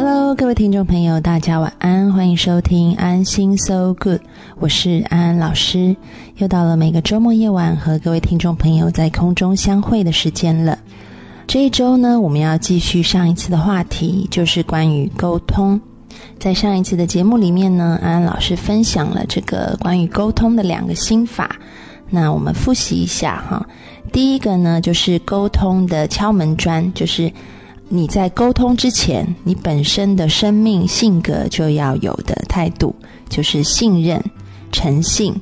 Hello，各位听众朋友，大家晚安，欢迎收听安心 So Good，我是安安老师。又到了每个周末夜晚和各位听众朋友在空中相会的时间了。这一周呢，我们要继续上一次的话题，就是关于沟通。在上一次的节目里面呢，安安老师分享了这个关于沟通的两个心法。那我们复习一下哈。第一个呢，就是沟通的敲门砖，就是你在沟通之前，你本身的生命性格就要有的态度，就是信任、诚信，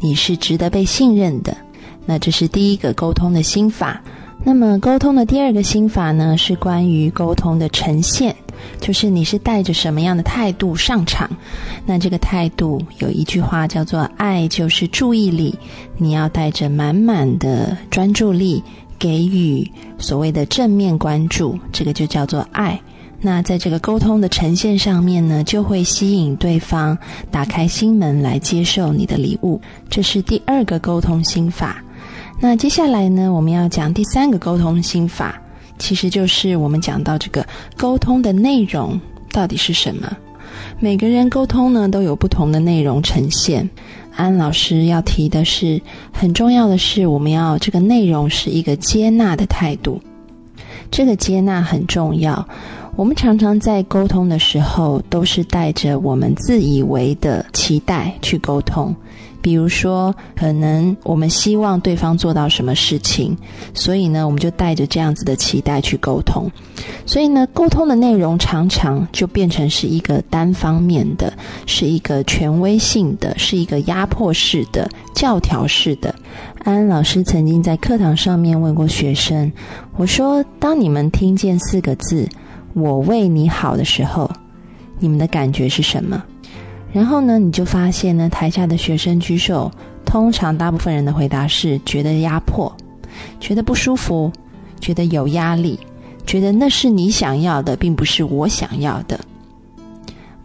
你是值得被信任的。那这是第一个沟通的心法。那么，沟通的第二个心法呢，是关于沟通的呈现，就是你是带着什么样的态度上场。那这个态度有一句话叫做“爱就是注意力”，你要带着满满的专注力，给予所谓的正面关注，这个就叫做爱。那在这个沟通的呈现上面呢，就会吸引对方打开心门来接受你的礼物。这是第二个沟通心法。那接下来呢，我们要讲第三个沟通心法，其实就是我们讲到这个沟通的内容到底是什么。每个人沟通呢都有不同的内容呈现。安老师要提的是，很重要的是，我们要这个内容是一个接纳的态度。这个接纳很重要。我们常常在沟通的时候，都是带着我们自以为的期待去沟通。比如说，可能我们希望对方做到什么事情，所以呢，我们就带着这样子的期待去沟通。所以呢，沟通的内容常常就变成是一个单方面的，是一个权威性的，是一个压迫式的、教条式的。安安老师曾经在课堂上面问过学生：“我说，当你们听见四个字‘我为你好’的时候，你们的感觉是什么？”然后呢，你就发现呢，台下的学生举手，通常大部分人的回答是觉得压迫，觉得不舒服，觉得有压力，觉得那是你想要的，并不是我想要的。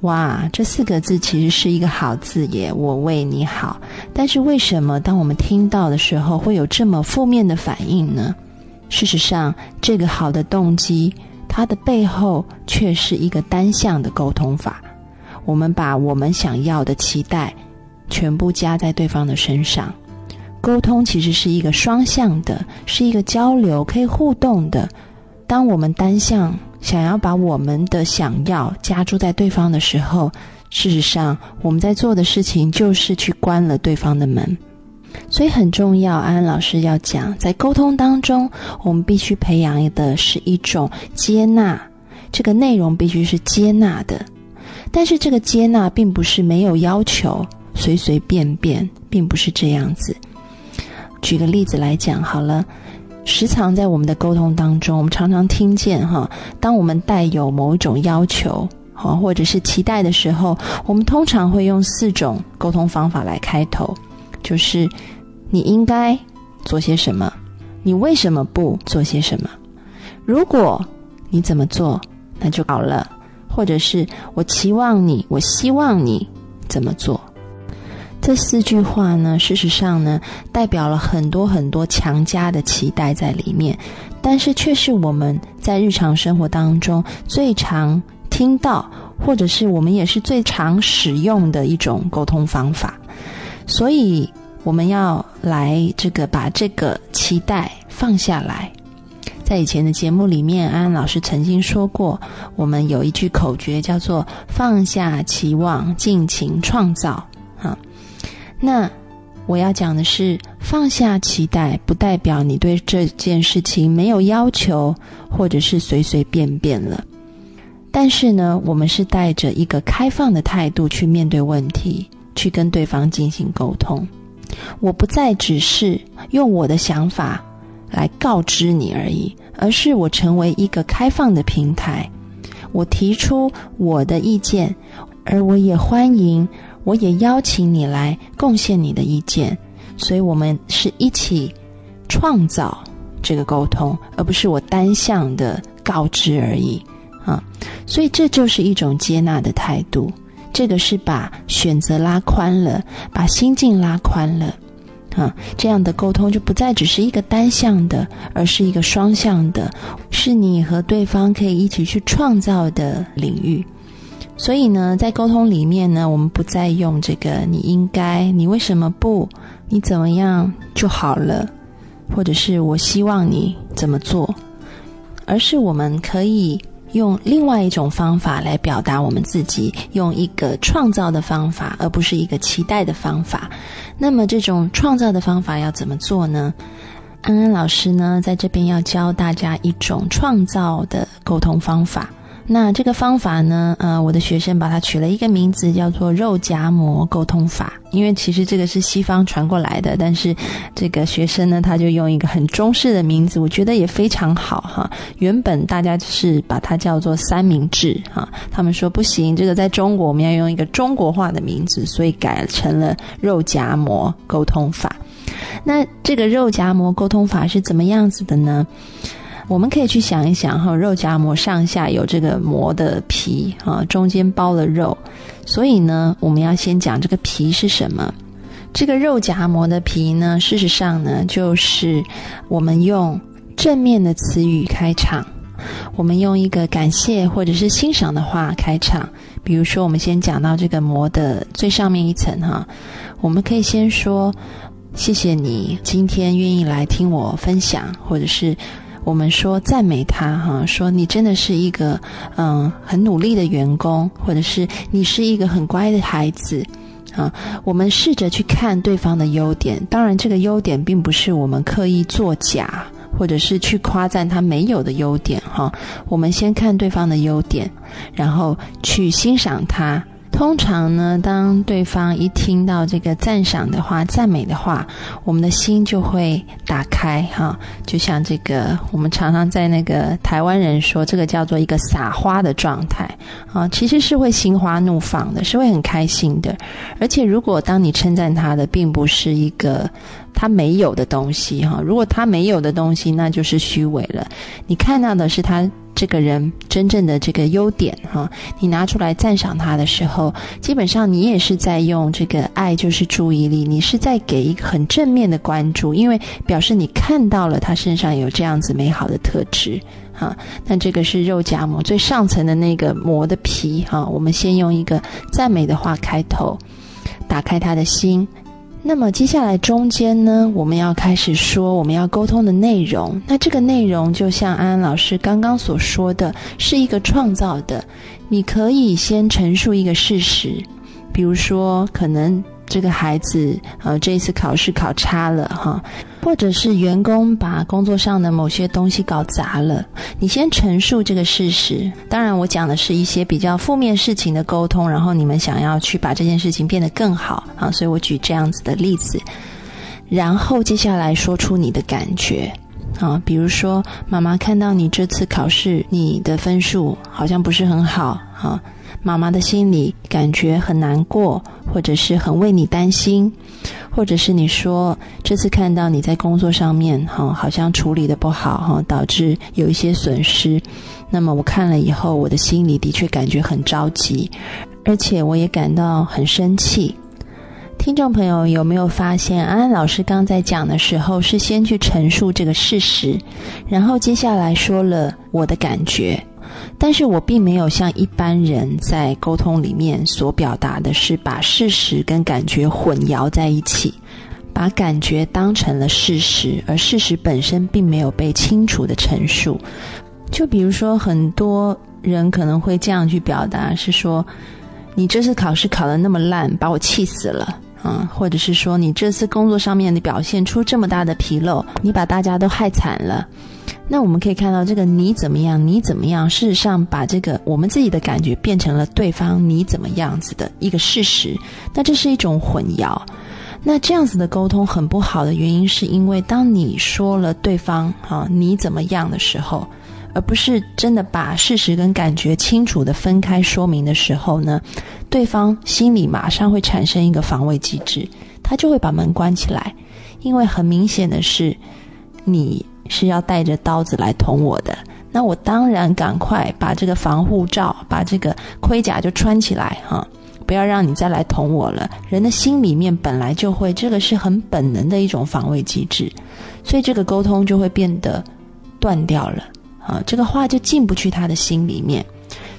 哇，这四个字其实是一个好字耶，我为你好。但是为什么当我们听到的时候会有这么负面的反应呢？事实上，这个好的动机，它的背后却是一个单向的沟通法。我们把我们想要的期待全部加在对方的身上，沟通其实是一个双向的，是一个交流，可以互动的。当我们单向想要把我们的想要加注在对方的时候，事实上我们在做的事情就是去关了对方的门。所以很重要，安安老师要讲，在沟通当中，我们必须培养的是一种接纳，这个内容必须是接纳的。但是这个接纳并不是没有要求，随随便便，并不是这样子。举个例子来讲好了，时常在我们的沟通当中，我们常常听见哈，当我们带有某一种要求，好，或者是期待的时候，我们通常会用四种沟通方法来开头，就是你应该做些什么，你为什么不做些什么？如果你怎么做，那就好了。或者是我期望你，我希望你怎么做？这四句话呢，事实上呢，代表了很多很多强加的期待在里面，但是却是我们在日常生活当中最常听到，或者是我们也是最常使用的一种沟通方法。所以，我们要来这个把这个期待放下来。在以前的节目里面，安安老师曾经说过，我们有一句口诀叫做“放下期望，尽情创造”。哈，那我要讲的是，放下期待，不代表你对这件事情没有要求，或者是随随便便了。但是呢，我们是带着一个开放的态度去面对问题，去跟对方进行沟通。我不再只是用我的想法。来告知你而已，而是我成为一个开放的平台，我提出我的意见，而我也欢迎，我也邀请你来贡献你的意见，所以我们是一起创造这个沟通，而不是我单向的告知而已啊！所以这就是一种接纳的态度，这个是把选择拉宽了，把心境拉宽了。哈，这样的沟通就不再只是一个单向的，而是一个双向的，是你和对方可以一起去创造的领域。所以呢，在沟通里面呢，我们不再用这个“你应该”“你为什么不”“你怎么样就好了”，或者是我希望你怎么做，而是我们可以用另外一种方法来表达我们自己，用一个创造的方法，而不是一个期待的方法。那么，这种创造的方法要怎么做呢？安安老师呢，在这边要教大家一种创造的沟通方法。那这个方法呢？呃，我的学生把它取了一个名字，叫做肉夹馍沟通法。因为其实这个是西方传过来的，但是这个学生呢，他就用一个很中式的名字，我觉得也非常好哈。原本大家是把它叫做三明治哈，他们说不行，这个在中国我们要用一个中国化的名字，所以改成了肉夹馍沟通法。那这个肉夹馍沟通法是怎么样子的呢？我们可以去想一想哈，肉夹馍上下有这个馍的皮哈，中间包了肉，所以呢，我们要先讲这个皮是什么。这个肉夹馍的皮呢，事实上呢，就是我们用正面的词语开场，我们用一个感谢或者是欣赏的话开场。比如说，我们先讲到这个馍的最上面一层哈，我们可以先说谢谢你今天愿意来听我分享，或者是。我们说赞美他哈，说你真的是一个嗯很努力的员工，或者是你是一个很乖的孩子啊。我们试着去看对方的优点，当然这个优点并不是我们刻意作假，或者是去夸赞他没有的优点哈。我们先看对方的优点，然后去欣赏他。通常呢，当对方一听到这个赞赏的话、赞美的话，我们的心就会打开哈。就像这个，我们常常在那个台湾人说，这个叫做一个撒花的状态啊，其实是会心花怒放的，是会很开心的。而且，如果当你称赞他的，并不是一个他没有的东西哈，如果他没有的东西，那就是虚伪了。你看到的是他。这个人真正的这个优点哈，你拿出来赞赏他的时候，基本上你也是在用这个爱就是注意力，你是在给一个很正面的关注，因为表示你看到了他身上有这样子美好的特质哈。那这个是肉夹馍最上层的那个馍的皮哈，我们先用一个赞美的话开头，打开他的心。那么接下来中间呢，我们要开始说我们要沟通的内容。那这个内容就像安安老师刚刚所说的，是一个创造的。你可以先陈述一个事实，比如说可能。这个孩子，呃，这一次考试考差了哈，或者是员工把工作上的某些东西搞砸了。你先陈述这个事实。当然，我讲的是一些比较负面事情的沟通，然后你们想要去把这件事情变得更好啊，所以我举这样子的例子。然后接下来说出你的感觉啊，比如说妈妈看到你这次考试你的分数好像不是很好啊。妈妈的心里感觉很难过，或者是很为你担心，或者是你说这次看到你在工作上面哈，好像处理的不好哈，导致有一些损失。那么我看了以后，我的心里的确感觉很着急，而且我也感到很生气。听众朋友有没有发现，安安老师刚在讲的时候是先去陈述这个事实，然后接下来说了我的感觉。但是我并没有像一般人在沟通里面所表达的是把事实跟感觉混淆在一起，把感觉当成了事实，而事实本身并没有被清楚的陈述。就比如说，很多人可能会这样去表达，是说你这次考试考得那么烂，把我气死了啊，或者是说你这次工作上面的表现出这么大的纰漏，你把大家都害惨了。那我们可以看到，这个你怎么样？你怎么样？事实上，把这个我们自己的感觉变成了对方你怎么样子的一个事实。那这是一种混淆。那这样子的沟通很不好的原因，是因为当你说了对方啊你怎么样的时候，而不是真的把事实跟感觉清楚的分开说明的时候呢，对方心里马上会产生一个防卫机制，他就会把门关起来，因为很明显的是你。是要带着刀子来捅我的，那我当然赶快把这个防护罩、把这个盔甲就穿起来哈，不要让你再来捅我了。人的心里面本来就会，这个是很本能的一种防卫机制，所以这个沟通就会变得断掉了啊，这个话就进不去他的心里面。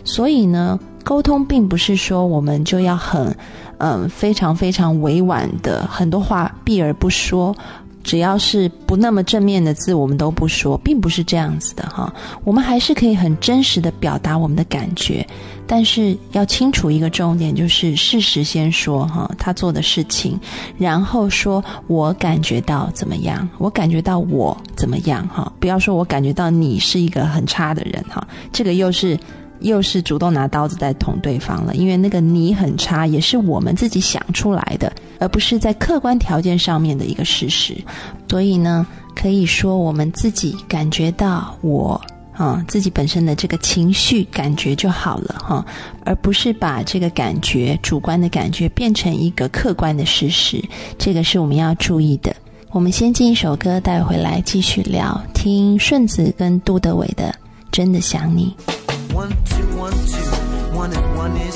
所以呢，沟通并不是说我们就要很嗯非常非常委婉的很多话避而不说。只要是不那么正面的字，我们都不说，并不是这样子的哈。我们还是可以很真实的表达我们的感觉，但是要清楚一个重点，就是事实先说哈，他做的事情，然后说我感觉到怎么样，我感觉到我怎么样哈，不要说我感觉到你是一个很差的人哈，这个又是。又是主动拿刀子在捅对方了，因为那个你很差，也是我们自己想出来的，而不是在客观条件上面的一个事实。所以呢，可以说我们自己感觉到我啊自己本身的这个情绪感觉就好了哈，而不是把这个感觉主观的感觉变成一个客观的事实。这个是我们要注意的。我们先进一首歌带回来继续聊，听顺子跟杜德伟的《真的想你》。One, two, one, two. One and one is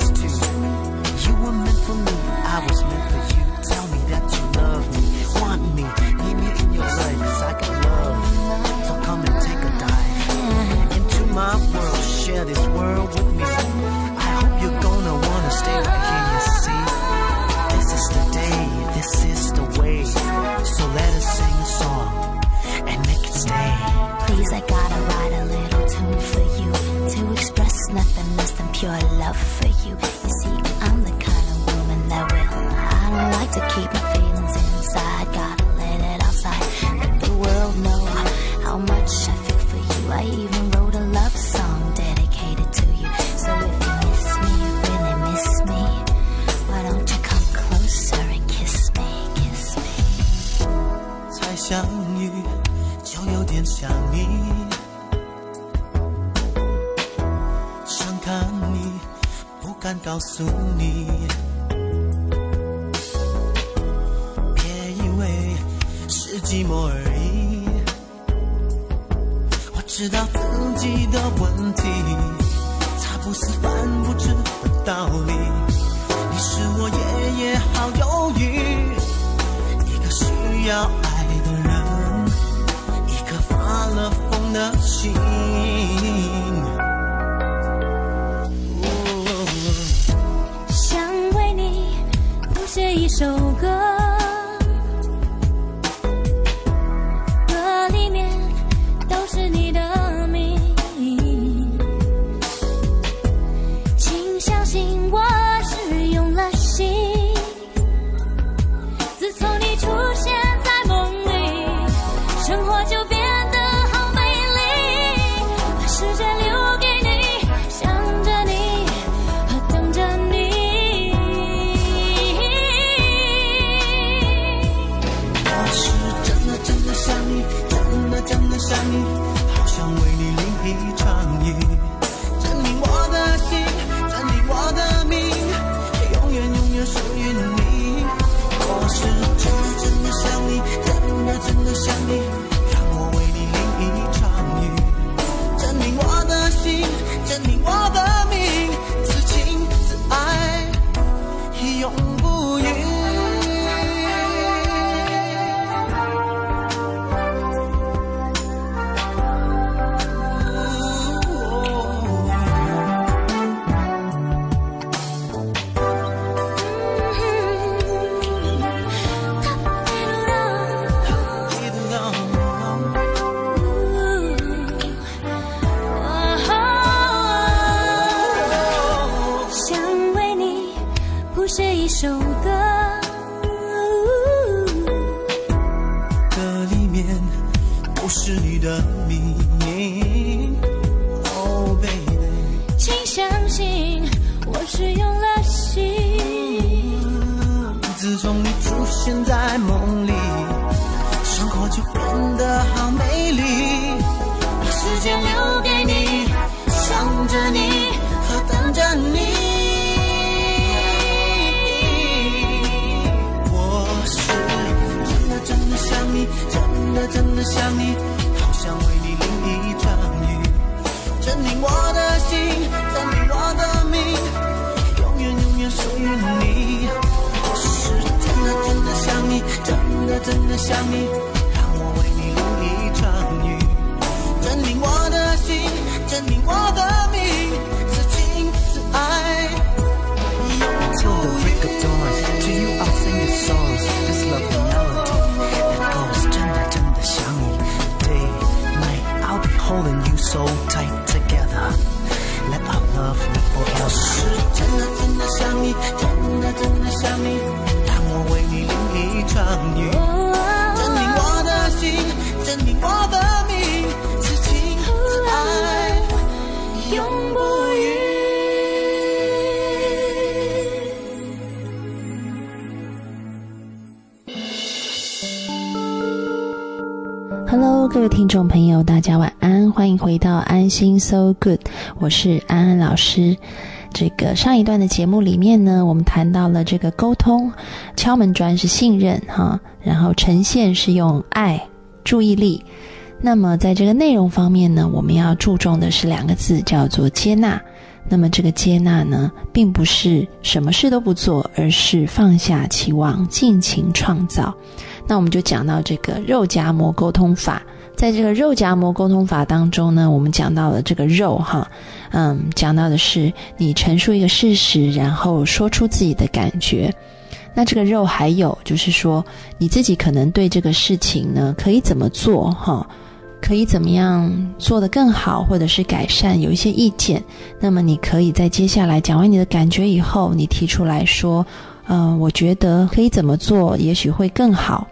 寂寞而已。我知道自己的问题，它不是犯不着的道理。你是我夜夜好忧郁，一个需要爱的人，一颗发了疯的心。pensi 各位听众朋友，大家晚安，欢迎回到安心 So Good，我是安安老师。这个上一段的节目里面呢，我们谈到了这个沟通，敲门砖是信任哈，然后呈现是用爱、注意力。那么在这个内容方面呢，我们要注重的是两个字，叫做接纳。那么这个接纳呢，并不是什么事都不做，而是放下期望，尽情创造。那我们就讲到这个肉夹馍沟通法。在这个肉夹馍沟通法当中呢，我们讲到了这个肉哈，嗯，讲到的是你陈述一个事实，然后说出自己的感觉。那这个肉还有就是说，你自己可能对这个事情呢，可以怎么做哈，可以怎么样做得更好，或者是改善，有一些意见。那么你可以在接下来讲完你的感觉以后，你提出来说，嗯，我觉得可以怎么做，也许会更好。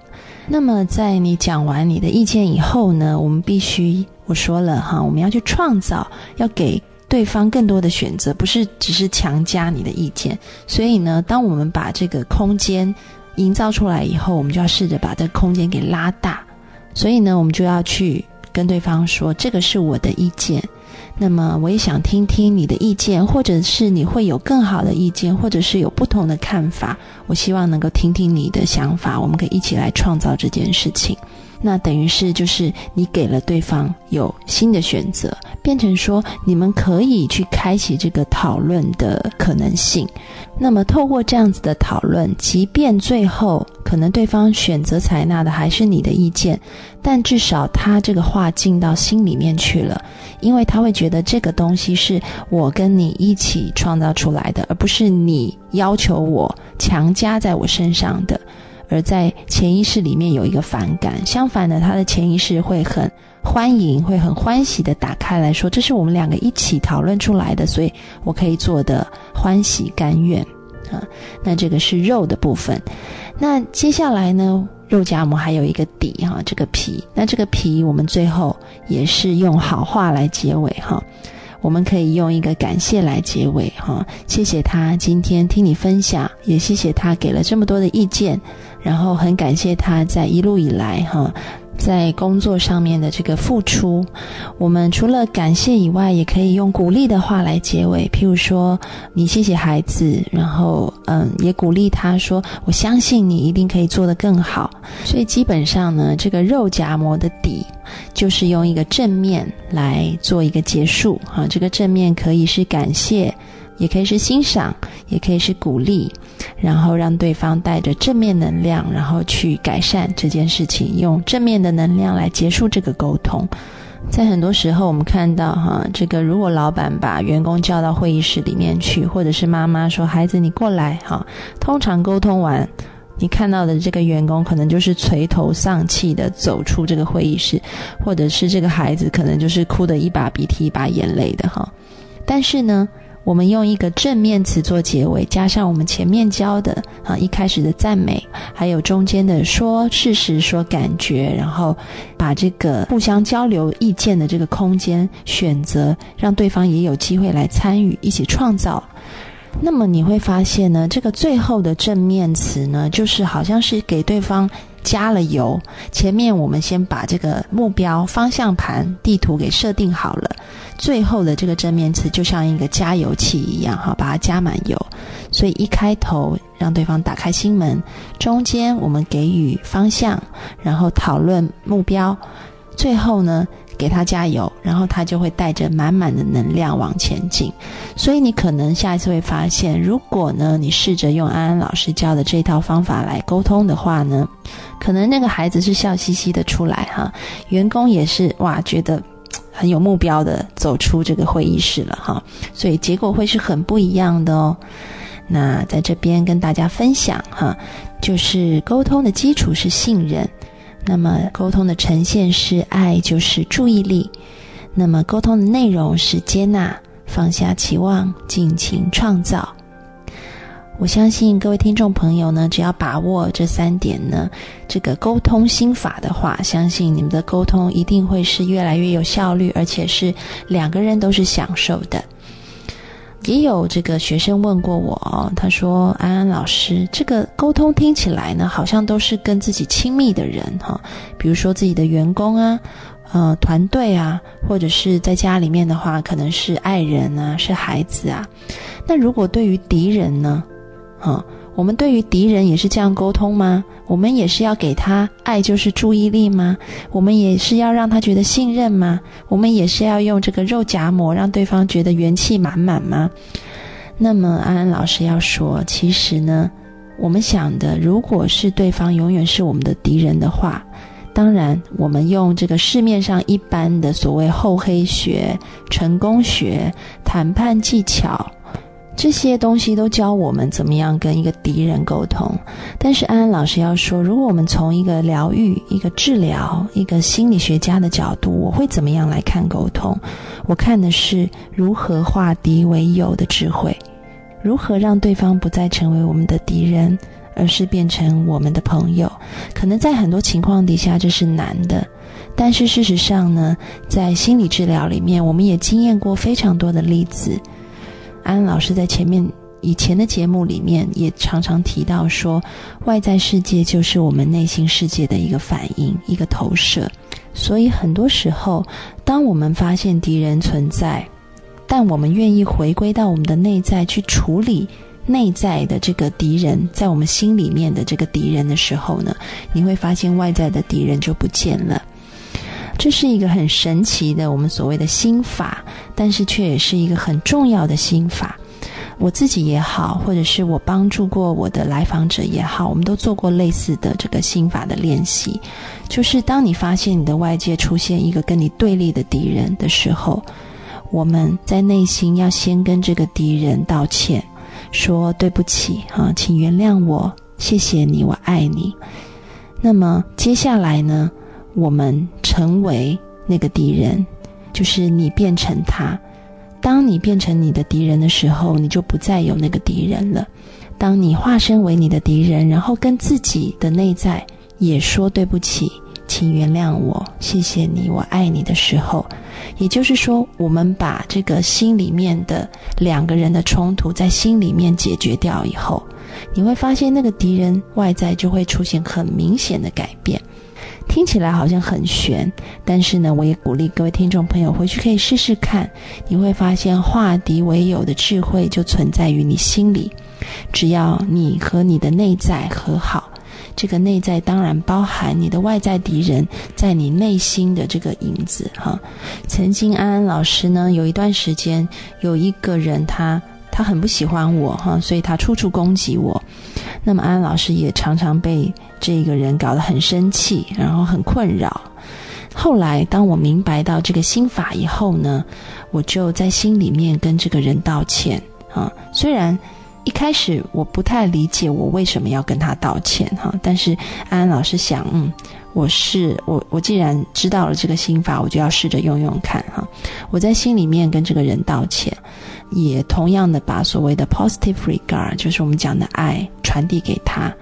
那么，在你讲完你的意见以后呢，我们必须我说了哈，我们要去创造，要给对方更多的选择，不是只是强加你的意见。所以呢，当我们把这个空间营造出来以后，我们就要试着把这个空间给拉大。所以呢，我们就要去跟对方说，这个是我的意见。那么我也想听听你的意见，或者是你会有更好的意见，或者是有不同的看法。我希望能够听听你的想法，我们可以一起来创造这件事情。那等于是就是你给了对方有新的选择，变成说你们可以去开启这个讨论的可能性。那么透过这样子的讨论，即便最后可能对方选择采纳的还是你的意见，但至少他这个话进到心里面去了。因为他会觉得这个东西是我跟你一起创造出来的，而不是你要求我强加在我身上的。而在潜意识里面有一个反感，相反的，他的潜意识会很欢迎，会很欢喜的打开来说：“这是我们两个一起讨论出来的，所以我可以做的欢喜甘愿。”啊，那这个是肉的部分。那接下来呢？肉夹馍还有一个底哈，这个皮。那这个皮，我们最后也是用好话来结尾哈。我们可以用一个感谢来结尾哈，谢谢他今天听你分享，也谢谢他给了这么多的意见，然后很感谢他在一路以来哈。在工作上面的这个付出，我们除了感谢以外，也可以用鼓励的话来结尾。譬如说，你谢谢孩子，然后嗯，也鼓励他说：“我相信你一定可以做得更好。”所以基本上呢，这个肉夹馍的底就是用一个正面来做一个结束哈。这个正面可以是感谢。也可以是欣赏，也可以是鼓励，然后让对方带着正面能量，然后去改善这件事情，用正面的能量来结束这个沟通。在很多时候，我们看到哈，这个如果老板把员工叫到会议室里面去，或者是妈妈说：“孩子，你过来。”哈，通常沟通完，你看到的这个员工可能就是垂头丧气的走出这个会议室，或者是这个孩子可能就是哭的一把鼻涕一把眼泪的哈。但是呢？我们用一个正面词做结尾，加上我们前面教的啊一开始的赞美，还有中间的说事实、说感觉，然后把这个互相交流意见的这个空间选择，让对方也有机会来参与，一起创造。那么你会发现呢，这个最后的正面词呢，就是好像是给对方加了油。前面我们先把这个目标方向盘地图给设定好了。最后的这个正面词就像一个加油器一样，哈，把它加满油。所以一开头让对方打开心门，中间我们给予方向，然后讨论目标，最后呢给他加油，然后他就会带着满满的能量往前进。所以你可能下一次会发现，如果呢你试着用安安老师教的这套方法来沟通的话呢，可能那个孩子是笑嘻嘻的出来，哈，员工也是哇觉得。很有目标的走出这个会议室了哈，所以结果会是很不一样的哦。那在这边跟大家分享哈，就是沟通的基础是信任，那么沟通的呈现是爱，就是注意力，那么沟通的内容是接纳，放下期望，尽情创造。我相信各位听众朋友呢，只要把握这三点呢，这个沟通心法的话，相信你们的沟通一定会是越来越有效率，而且是两个人都是享受的。也有这个学生问过我，他说：“安安老师，这个沟通听起来呢，好像都是跟自己亲密的人哈，比如说自己的员工啊，呃，团队啊，或者是在家里面的话，可能是爱人啊，是孩子啊。那如果对于敌人呢，哈？”我们对于敌人也是这样沟通吗？我们也是要给他爱就是注意力吗？我们也是要让他觉得信任吗？我们也是要用这个肉夹馍让对方觉得元气满满吗？那么安安老师要说，其实呢，我们想的，如果是对方永远是我们的敌人的话，当然我们用这个市面上一般的所谓厚黑学、成功学、谈判技巧。这些东西都教我们怎么样跟一个敌人沟通，但是安安老师要说，如果我们从一个疗愈、一个治疗、一个心理学家的角度，我会怎么样来看沟通？我看的是如何化敌为友的智慧，如何让对方不再成为我们的敌人，而是变成我们的朋友。可能在很多情况底下这是难的，但是事实上呢，在心理治疗里面，我们也经验过非常多的例子。安老师在前面以前的节目里面也常常提到说，外在世界就是我们内心世界的一个反应、一个投射。所以很多时候，当我们发现敌人存在，但我们愿意回归到我们的内在去处理内在的这个敌人，在我们心里面的这个敌人的时候呢，你会发现外在的敌人就不见了。这是一个很神奇的我们所谓的心法，但是却也是一个很重要的心法。我自己也好，或者是我帮助过我的来访者也好，我们都做过类似的这个心法的练习。就是当你发现你的外界出现一个跟你对立的敌人的时候，我们在内心要先跟这个敌人道歉，说对不起啊，请原谅我，谢谢你，我爱你。那么接下来呢？我们成为那个敌人，就是你变成他。当你变成你的敌人的时候，你就不再有那个敌人了。当你化身为你的敌人，然后跟自己的内在也说对不起，请原谅我，谢谢你，我爱你的时候，也就是说，我们把这个心里面的两个人的冲突在心里面解决掉以后，你会发现那个敌人外在就会出现很明显的改变。听起来好像很玄，但是呢，我也鼓励各位听众朋友回去可以试试看，你会发现化敌为友的智慧就存在于你心里。只要你和你的内在和好，这个内在当然包含你的外在敌人在你内心的这个影子哈。曾经安安老师呢，有一段时间有一个人他他很不喜欢我哈，所以他处处攻击我。那么安安老师也常常被这个人搞得很生气，然后很困扰。后来当我明白到这个心法以后呢，我就在心里面跟这个人道歉啊。虽然一开始我不太理解我为什么要跟他道歉哈，但是安安老师想，嗯，我是我我既然知道了这个心法，我就要试着用用看哈。我在心里面跟这个人道歉。也同样的把所谓的 positive regard，就是我们讲的爱传递给他。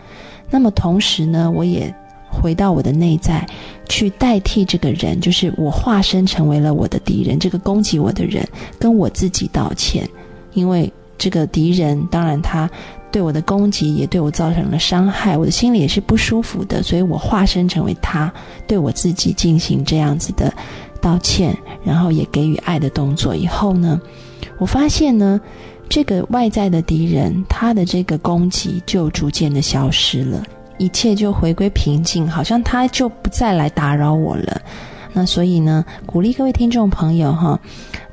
那么同时呢，我也回到我的内在，去代替这个人，就是我化身成为了我的敌人，这个攻击我的人，跟我自己道歉。因为这个敌人，当然他对我的攻击也对我造成了伤害，我的心里也是不舒服的，所以我化身成为他，对我自己进行这样子的道歉，然后也给予爱的动作。以后呢？我发现呢，这个外在的敌人，他的这个攻击就逐渐的消失了，一切就回归平静，好像他就不再来打扰我了。那所以呢，鼓励各位听众朋友哈，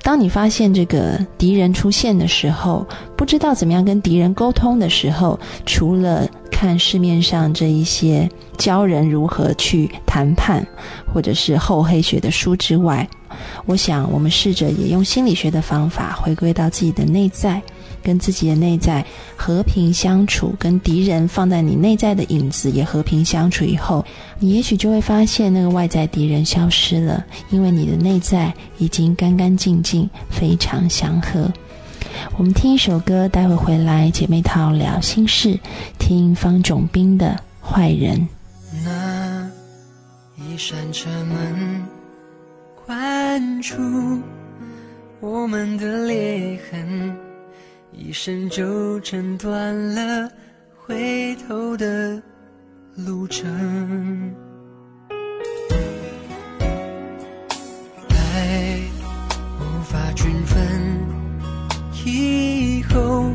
当你发现这个敌人出现的时候，不知道怎么样跟敌人沟通的时候，除了看市面上这一些教人如何去谈判，或者是厚黑学的书之外。我想，我们试着也用心理学的方法，回归到自己的内在，跟自己的内在和平相处，跟敌人放在你内在的影子也和平相处以后，你也许就会发现那个外在敌人消失了，因为你的内在已经干干净净，非常祥和。我们听一首歌，待会回来姐妹淘聊心事，听方炯斌的《坏人》。那一扇车门。关住我们的裂痕，一生就挣断了回头的路程。爱无法均分，以后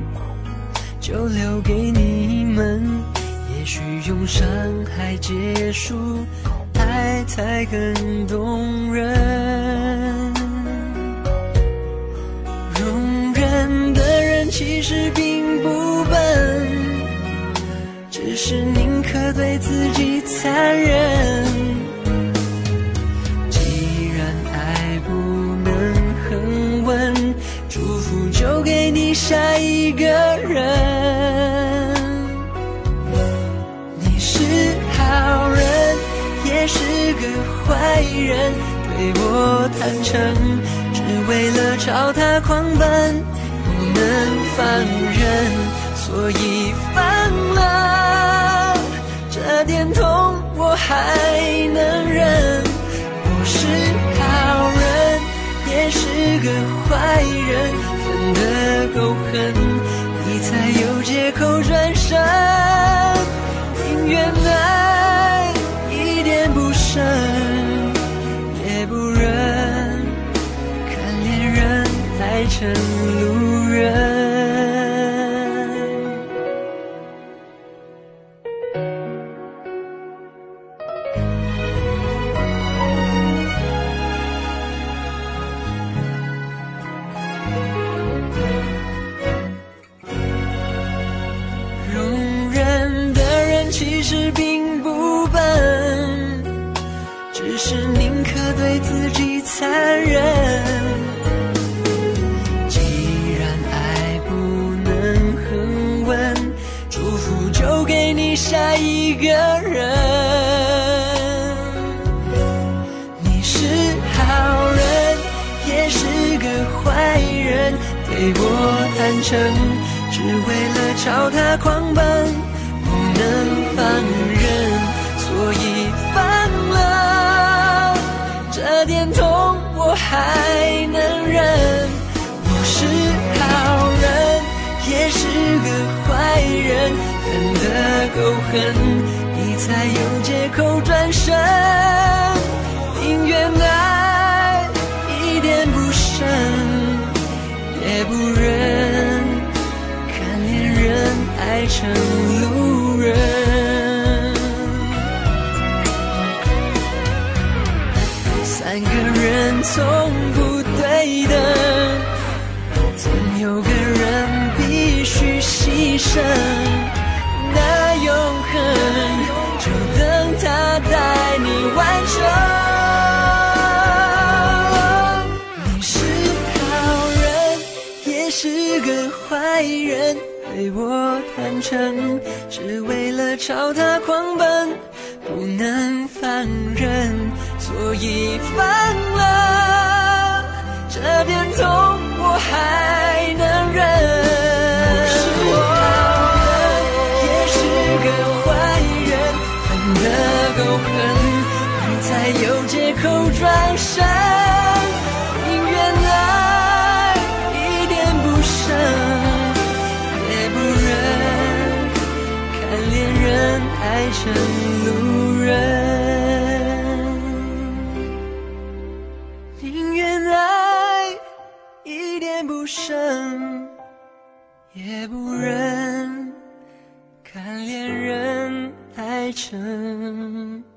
就留给你们。也许用伤害结束，爱才更动人。其实并不笨，只是宁可对自己残忍。既然爱不能恒温，祝福就给你下一个人。你是好人，也是个坏人，对我坦诚。只为了朝他狂奔，不能放任，所以放了。这点痛我还能忍。我是好人，也是个坏人，分得够狠，你才有借口转身。宁愿爱一点不剩。成路人。人。恨得够狠，你才有借口转身。宁愿爱一点不深，也不忍看恋人爱成路人。三个人从生那。永恒，就等他带你完成。你是好人，也是个坏人，对我坦诚，只为了朝他狂奔，不能放任，所以放了。这点痛我还能忍。够狠，你才有借口转身。宁愿爱一点不剩，也不忍看恋人爱成路人。宁愿爱一点不剩，也不忍成。